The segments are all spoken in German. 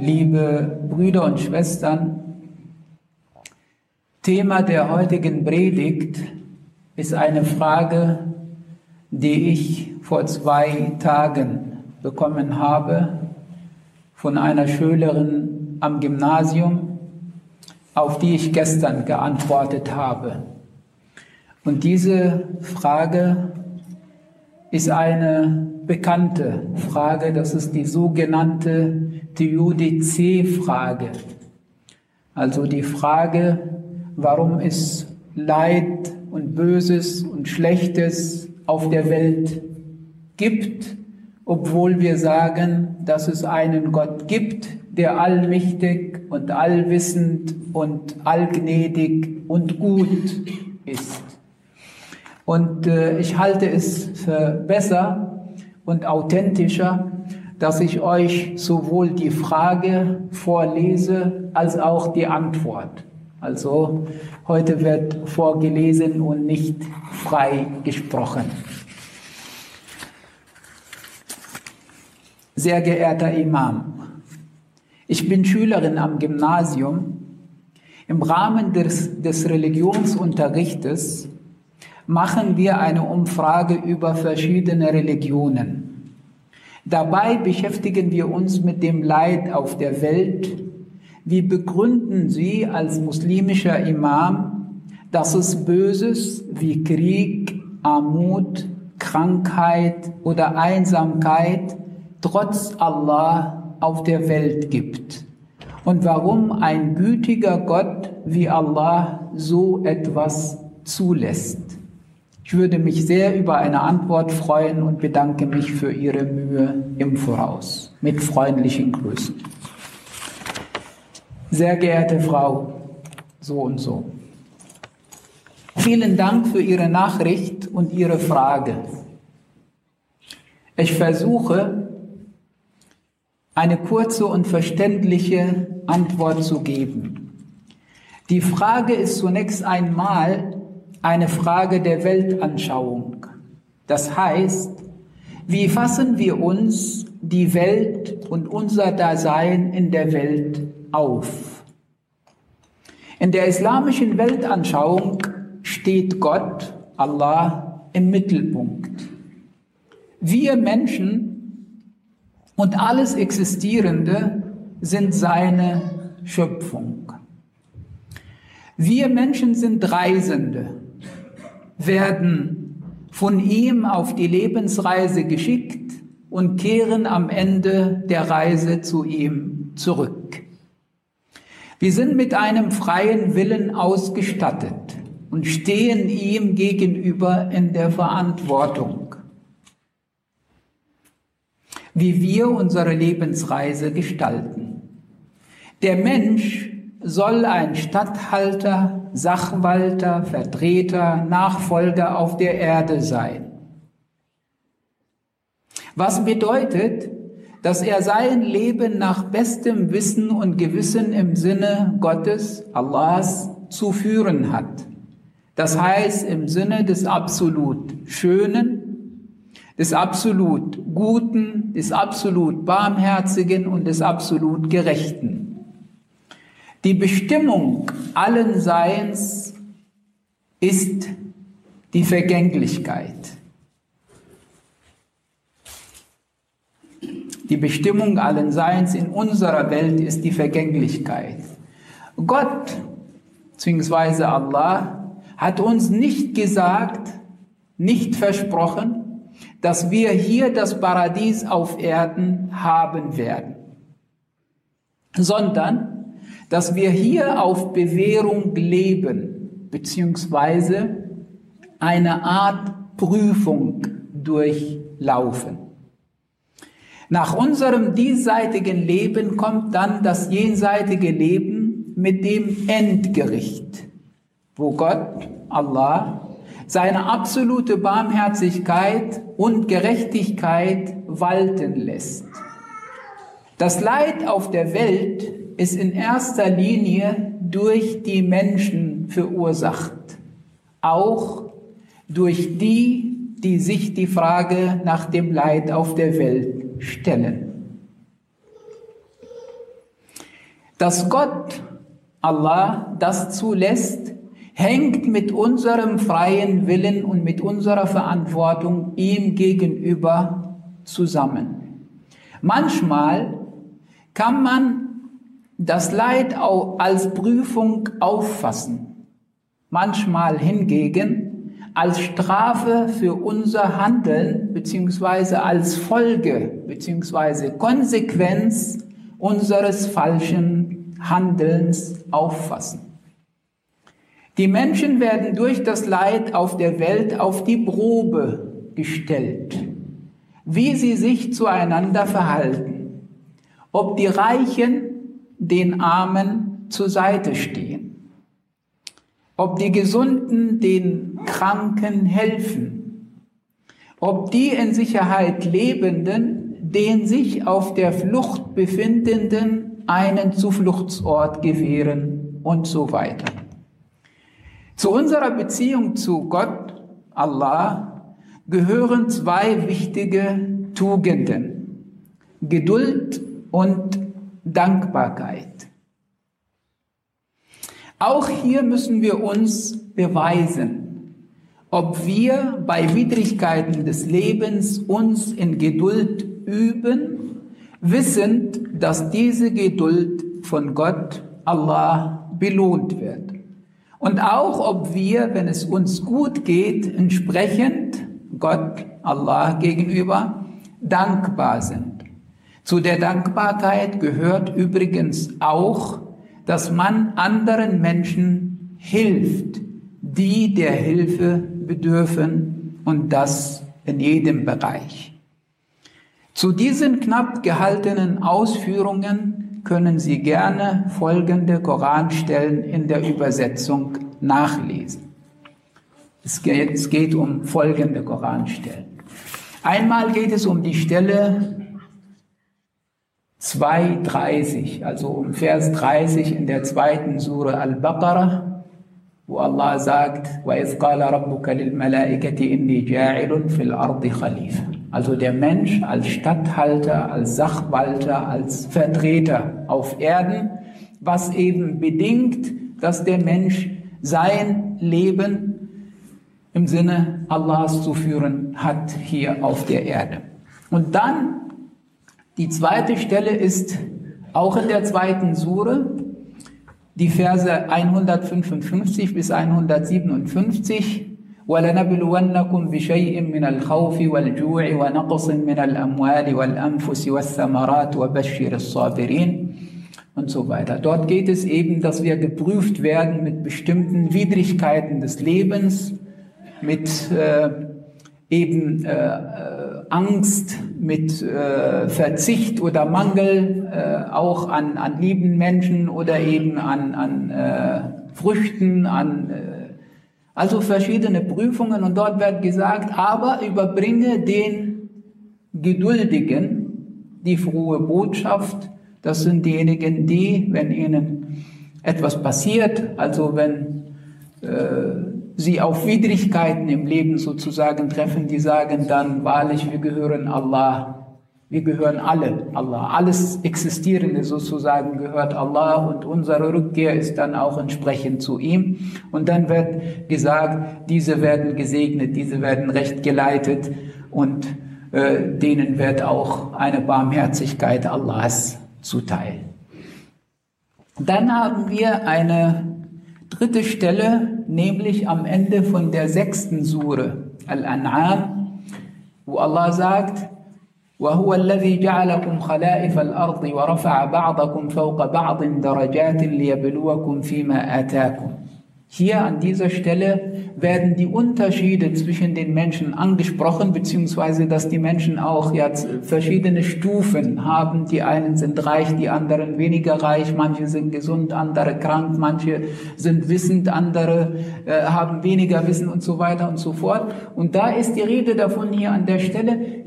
liebe Brüder und Schwestern, Thema der heutigen Predigt ist eine Frage, die ich vor zwei Tagen bekommen habe von einer Schülerin am Gymnasium, auf die ich gestern geantwortet habe. Und diese Frage ist eine bekannte Frage, das ist die sogenannte Theodizee-Frage. Also die Frage, warum es Leid und Böses und Schlechtes auf der Welt gibt, obwohl wir sagen, dass es einen Gott gibt, der allmächtig und allwissend und allgnädig und gut ist. Und äh, ich halte es für besser und authentischer, dass ich euch sowohl die Frage vorlese als auch die Antwort. Also heute wird vorgelesen und nicht frei gesprochen. Sehr geehrter Imam, ich bin Schülerin am Gymnasium. Im Rahmen des, des Religionsunterrichtes machen wir eine Umfrage über verschiedene Religionen. Dabei beschäftigen wir uns mit dem Leid auf der Welt. Wie begründen Sie als muslimischer Imam, dass es Böses wie Krieg, Armut, Krankheit oder Einsamkeit trotz Allah auf der Welt gibt? Und warum ein gütiger Gott wie Allah so etwas zulässt? Ich würde mich sehr über eine Antwort freuen und bedanke mich für Ihre Mühe im Voraus. Mit freundlichen Grüßen. Sehr geehrte Frau, so und so. Vielen Dank für Ihre Nachricht und Ihre Frage. Ich versuche, eine kurze und verständliche Antwort zu geben. Die Frage ist zunächst einmal, eine Frage der Weltanschauung. Das heißt, wie fassen wir uns die Welt und unser Dasein in der Welt auf? In der islamischen Weltanschauung steht Gott, Allah, im Mittelpunkt. Wir Menschen und alles Existierende sind seine Schöpfung. Wir Menschen sind Reisende werden von ihm auf die Lebensreise geschickt und kehren am Ende der Reise zu ihm zurück. Wir sind mit einem freien Willen ausgestattet und stehen ihm gegenüber in der Verantwortung, wie wir unsere Lebensreise gestalten. Der Mensch soll ein Statthalter, Sachwalter, Vertreter, Nachfolger auf der Erde sein. Was bedeutet, dass er sein Leben nach bestem Wissen und Gewissen im Sinne Gottes, Allahs, zu führen hat. Das heißt im Sinne des absolut Schönen, des absolut Guten, des absolut Barmherzigen und des absolut Gerechten. Die Bestimmung allen Seins ist die Vergänglichkeit. Die Bestimmung allen Seins in unserer Welt ist die Vergänglichkeit. Gott bzw. Allah hat uns nicht gesagt, nicht versprochen, dass wir hier das Paradies auf Erden haben werden, sondern dass wir hier auf Bewährung leben, beziehungsweise eine Art Prüfung durchlaufen. Nach unserem diesseitigen Leben kommt dann das jenseitige Leben mit dem Endgericht, wo Gott, Allah, seine absolute Barmherzigkeit und Gerechtigkeit walten lässt. Das Leid auf der Welt ist in erster Linie durch die Menschen verursacht, auch durch die, die sich die Frage nach dem Leid auf der Welt stellen. Dass Gott, Allah, das zulässt, hängt mit unserem freien Willen und mit unserer Verantwortung ihm gegenüber zusammen. Manchmal kann man das Leid als Prüfung auffassen, manchmal hingegen als Strafe für unser Handeln beziehungsweise als Folge beziehungsweise Konsequenz unseres falschen Handelns auffassen. Die Menschen werden durch das Leid auf der Welt auf die Probe gestellt, wie sie sich zueinander verhalten, ob die Reichen den Armen zur Seite stehen. Ob die Gesunden den Kranken helfen. Ob die in Sicherheit Lebenden den sich auf der Flucht befindenden einen Zufluchtsort gewähren und so weiter. Zu unserer Beziehung zu Gott, Allah, gehören zwei wichtige Tugenden. Geduld und Dankbarkeit. Auch hier müssen wir uns beweisen, ob wir bei Widrigkeiten des Lebens uns in Geduld üben, wissend, dass diese Geduld von Gott, Allah, belohnt wird. Und auch ob wir, wenn es uns gut geht, entsprechend Gott, Allah gegenüber dankbar sind. Zu der Dankbarkeit gehört übrigens auch, dass man anderen Menschen hilft, die der Hilfe bedürfen und das in jedem Bereich. Zu diesen knapp gehaltenen Ausführungen können Sie gerne folgende Koranstellen in der Übersetzung nachlesen. Es geht, es geht um folgende Koranstellen. Einmal geht es um die Stelle 2,30, also um Vers 30 in der zweiten Sure Al-Baqarah, wo Allah sagt, وَإِذْ قَالَ رَبُّكَ لِلْمَلَائِكَةِ إِنِّي جَاعِلٌ فِي الْأَرْضِ خَلِيفَةً Also der Mensch als Statthalter, als Sachwalter, als Vertreter auf Erden, was eben bedingt, dass der Mensch sein Leben im Sinne Allahs zu führen hat hier auf der Erde. Und dann die zweite Stelle ist auch in der zweiten Sure, die Verse 155 bis 157. ولنبلونكم بشيء من الخوف والجوع ونقص من الأموال والأنفس والثمرات وبشر الصابرين und so weiter. Dort geht es eben, dass wir geprüft werden mit bestimmten Widrigkeiten des Lebens, mit äh, eben äh, Angst, mit äh, Verzicht oder Mangel äh, auch an, an lieben Menschen oder eben an, an äh, Früchten, an äh, also verschiedene Prüfungen und dort wird gesagt, aber überbringe den Geduldigen die frohe Botschaft. Das sind diejenigen, die, wenn ihnen etwas passiert, also wenn äh, sie auf Widrigkeiten im Leben sozusagen treffen, die sagen dann wahrlich, wir gehören Allah. Wir gehören alle Allah. Alles Existierende sozusagen gehört Allah und unsere Rückkehr ist dann auch entsprechend zu ihm. Und dann wird gesagt, diese werden gesegnet, diese werden recht geleitet und äh, denen wird auch eine Barmherzigkeit Allahs zuteil. Dann haben wir eine dritte Stelle, nämlich am Ende von der sechsten Sure, Al-An'am, wo Allah sagt, وهو الذي جعلكم خلائف الأرض ورفع بعضكم فوق بعض درجات ليبلوكم فيما آتاكم Hier an dieser Stelle werden die Unterschiede zwischen den Menschen angesprochen, beziehungsweise dass die Menschen auch jetzt verschiedene Stufen haben. Die einen sind reich, die anderen weniger reich, manche sind gesund, andere krank, manche sind wissend, andere äh, haben weniger Wissen und so weiter und so fort. Und da ist die Rede davon hier an der Stelle,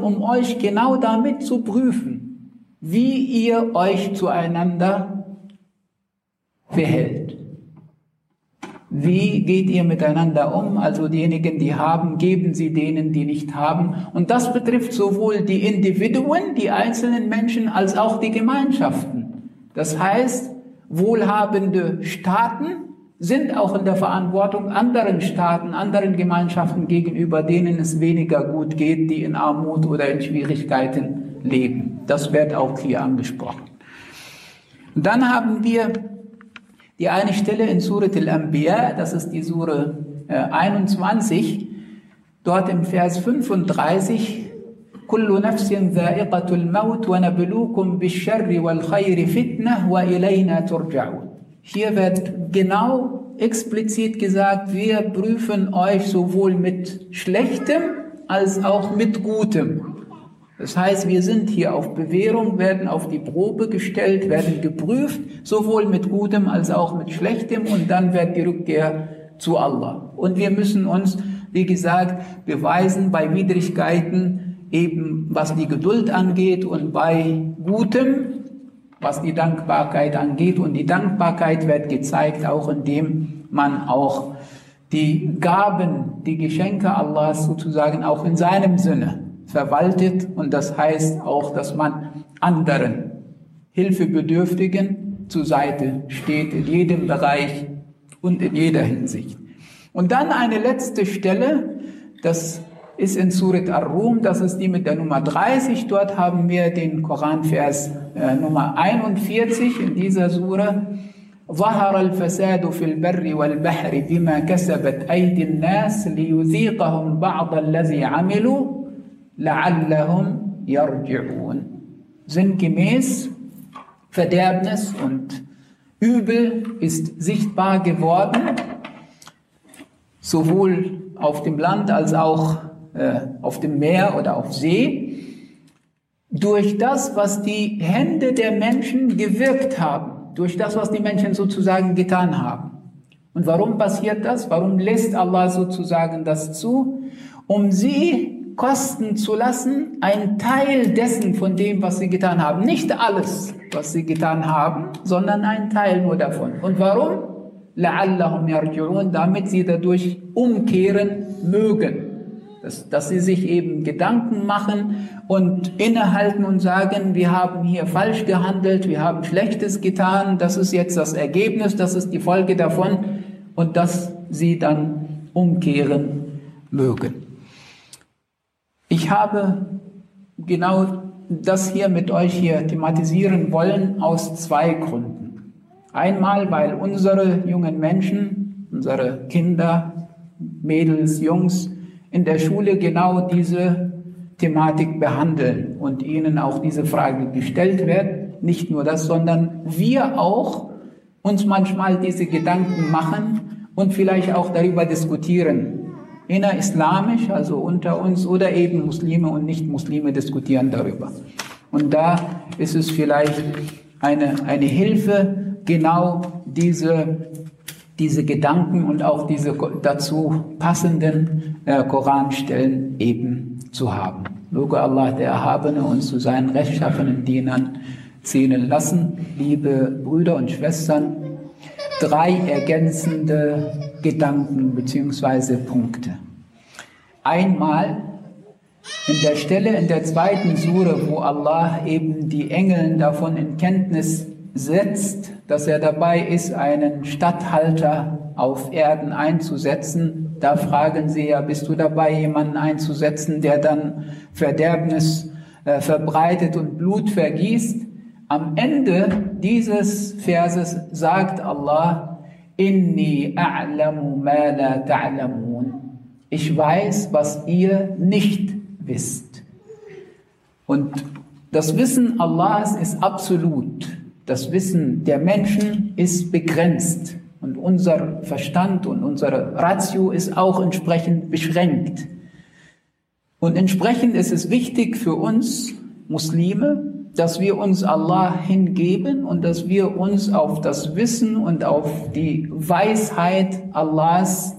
um euch genau damit zu prüfen, wie ihr euch zueinander behält. Wie geht ihr miteinander um? Also diejenigen, die haben, geben sie denen, die nicht haben. Und das betrifft sowohl die Individuen, die einzelnen Menschen, als auch die Gemeinschaften. Das heißt, wohlhabende Staaten sind auch in der Verantwortung anderen Staaten, anderen Gemeinschaften gegenüber, denen es weniger gut geht, die in Armut oder in Schwierigkeiten leben. Das wird auch hier angesprochen. Dann haben wir die eine Stelle in Surat al-Anbiya, das ist die Sure äh, 21, dort im Vers 35, كل نفس ذائقة الموت ونبلوكم بالشر والخير فتنة وإلينا ترجعون. Hier wird genau explizit gesagt, wir prüfen euch sowohl mit Schlechtem als auch mit Gutem. Das heißt, wir sind hier auf Bewährung, werden auf die Probe gestellt, werden geprüft, sowohl mit Gutem als auch mit Schlechtem und dann wird die Rückkehr zu Allah. Und wir müssen uns, wie gesagt, beweisen bei Widrigkeiten, eben was die Geduld angeht und bei Gutem, was die Dankbarkeit angeht. Und die Dankbarkeit wird gezeigt, auch indem man auch die Gaben, die Geschenke Allahs sozusagen auch in seinem Sinne verwaltet und das heißt auch, dass man anderen Hilfebedürftigen zur Seite steht in jedem Bereich und in jeder Hinsicht. Und dann eine letzte Stelle, das ist in Surat Ar-Rum, das ist die mit der Nummer 30. Dort haben wir den Koranvers äh, Nummer 41 in dieser Sure. ظهر الفساد في البر والبحر بما كسبت أيدي الناس ليذيقهم بعض الذي عملوا la'allahum yarji'un. Sinngemäß, Verderbnis und Übel ist sichtbar geworden, sowohl auf dem Land als auch äh, auf dem Meer oder auf See, durch das, was die Hände der Menschen gewirkt haben, durch das, was die Menschen sozusagen getan haben. Und warum passiert das? Warum lässt Allah sozusagen das zu? Um sie kosten zu lassen, ein Teil dessen von dem, was sie getan haben. Nicht alles, was sie getan haben, sondern ein Teil nur davon. Und warum? لَعَلَّهُمْ يَرْجُعُونَ Damit sie dadurch umkehren mögen. Dass, dass sie sich eben Gedanken machen und innehalten und sagen, wir haben hier falsch gehandelt, wir haben Schlechtes getan, das ist jetzt das Ergebnis, das ist die Folge davon und dass sie dann umkehren mögen. Ich habe genau das hier mit euch hier thematisieren wollen aus zwei Gründen. Einmal, weil unsere jungen Menschen, unsere Kinder, Mädels, Jungs in der Schule genau diese Thematik behandeln und ihnen auch diese Frage gestellt wird. Nicht nur das, sondern wir auch uns manchmal diese Gedanken machen und vielleicht auch darüber diskutieren innerislamisch, also unter uns, oder eben Muslime und Nicht-Muslime diskutieren darüber. Und da ist es vielleicht eine, eine Hilfe, genau diese, diese Gedanken und auch diese dazu passenden äh, Koranstellen eben zu haben. Möge Allah, der Erhabene, uns zu seinen rechtschaffenen Dienern zählen lassen. Liebe Brüder und Schwestern, drei ergänzende Gedanken bzw. Punkte. Einmal in der Stelle in der zweiten Sure, wo Allah eben die Engeln davon in Kenntnis setzt, dass er dabei ist, einen Statthalter auf Erden einzusetzen, da fragen sie ja, bist du dabei, jemanden einzusetzen, der dann Verderbnis äh, verbreitet und Blut vergießt? Am Ende dieses Verses sagt Allah, Inni a'lamu ma la ta'lamun. Ich weiß, was ihr nicht wisst. Und das Wissen Allahs ist absolut. Das Wissen der Menschen ist begrenzt. Und unser Verstand und unsere Ratio ist auch entsprechend beschränkt. Und entsprechend ist es wichtig für uns Muslime, dass wir uns Allah hingeben und dass wir uns auf das Wissen und auf die Weisheit Allahs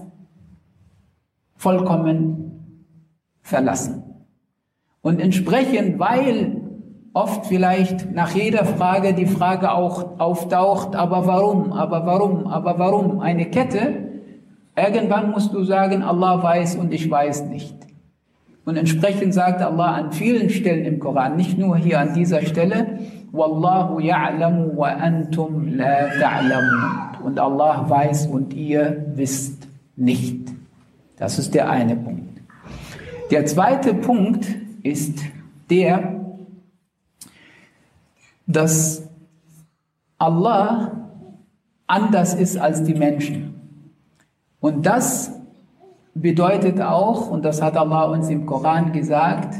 vollkommen verlassen. Und entsprechend, weil oft vielleicht nach jeder Frage die Frage auch auftaucht, aber warum, aber warum, aber warum, eine Kette, Irgendwann musst du sagen, Allah weiß und ich weiß nicht. Und entsprechend sagt Allah an vielen Stellen im Koran, nicht nur hier an dieser Stelle, Wallahu ya'lamu wa antum la ta'lamun. Und Allah weiß und ihr wisst nicht. Das ist der eine Punkt. Der zweite Punkt ist der, dass Allah anders ist als die Menschen. Und das bedeutet auch, und das hat Allah uns im Koran gesagt,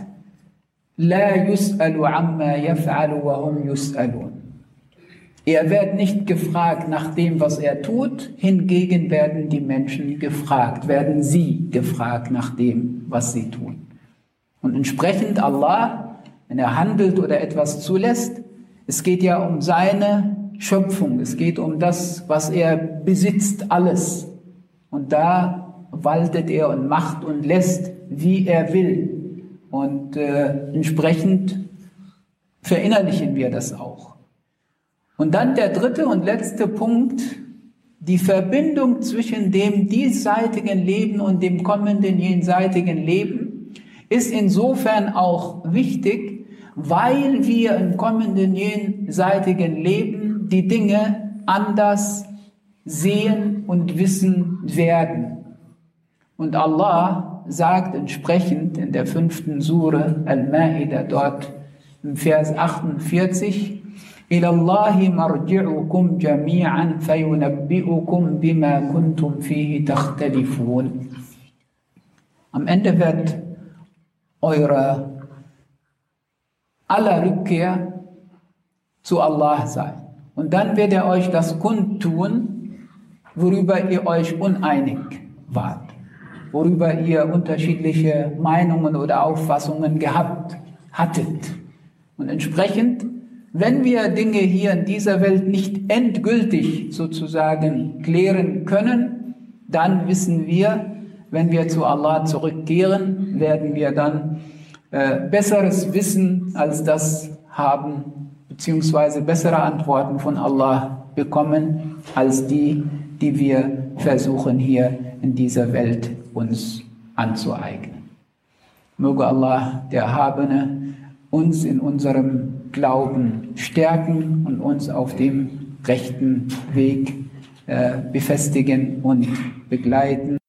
La yus'alu amma yaf'alu wa hum yus'alun. Er wird nicht gefragt nach dem, was er tut, hingegen werden die Menschen gefragt, werden sie gefragt nach dem, was sie tun. Und entsprechend Allah, wenn er handelt oder etwas zulässt, es geht ja um seine Schöpfung, es geht um das, was er besitzt, alles. Und da waltet er und macht und lässt, wie er will. Und äh, entsprechend verinnerlichen wir das auch. Und dann der dritte und letzte Punkt, die Verbindung zwischen dem diesseitigen Leben und dem kommenden jenseitigen Leben ist insofern auch wichtig, weil wir im kommenden jenseitigen Leben die Dinge anders sehen und wissen werden. Und Allah sagt entsprechend in der fünften Sure Al-Ma'idah dort im Vers 48, إلى الله مرجعكم جميعا فينبئكم بما كنتم فيه تختلفون. Am Ende wird eure aller Rückkehr zu Allah sein. Und dann wird er euch das kundtun, worüber ihr euch uneinig wart, worüber ihr unterschiedliche Meinungen oder Auffassungen gehabt hattet. Und entsprechend, wenn wir Dinge hier in dieser Welt nicht endgültig sozusagen klären können, dann wissen wir, wenn wir zu Allah zurückkehren, werden wir dann äh, besseres Wissen als das haben, beziehungsweise bessere Antworten von Allah bekommen, als die, die wir versuchen hier in dieser Welt uns anzueignen. Möge Allah, der Erhabene, uns in unserem Glauben stärken und uns auf dem rechten Weg äh, befestigen und begleiten.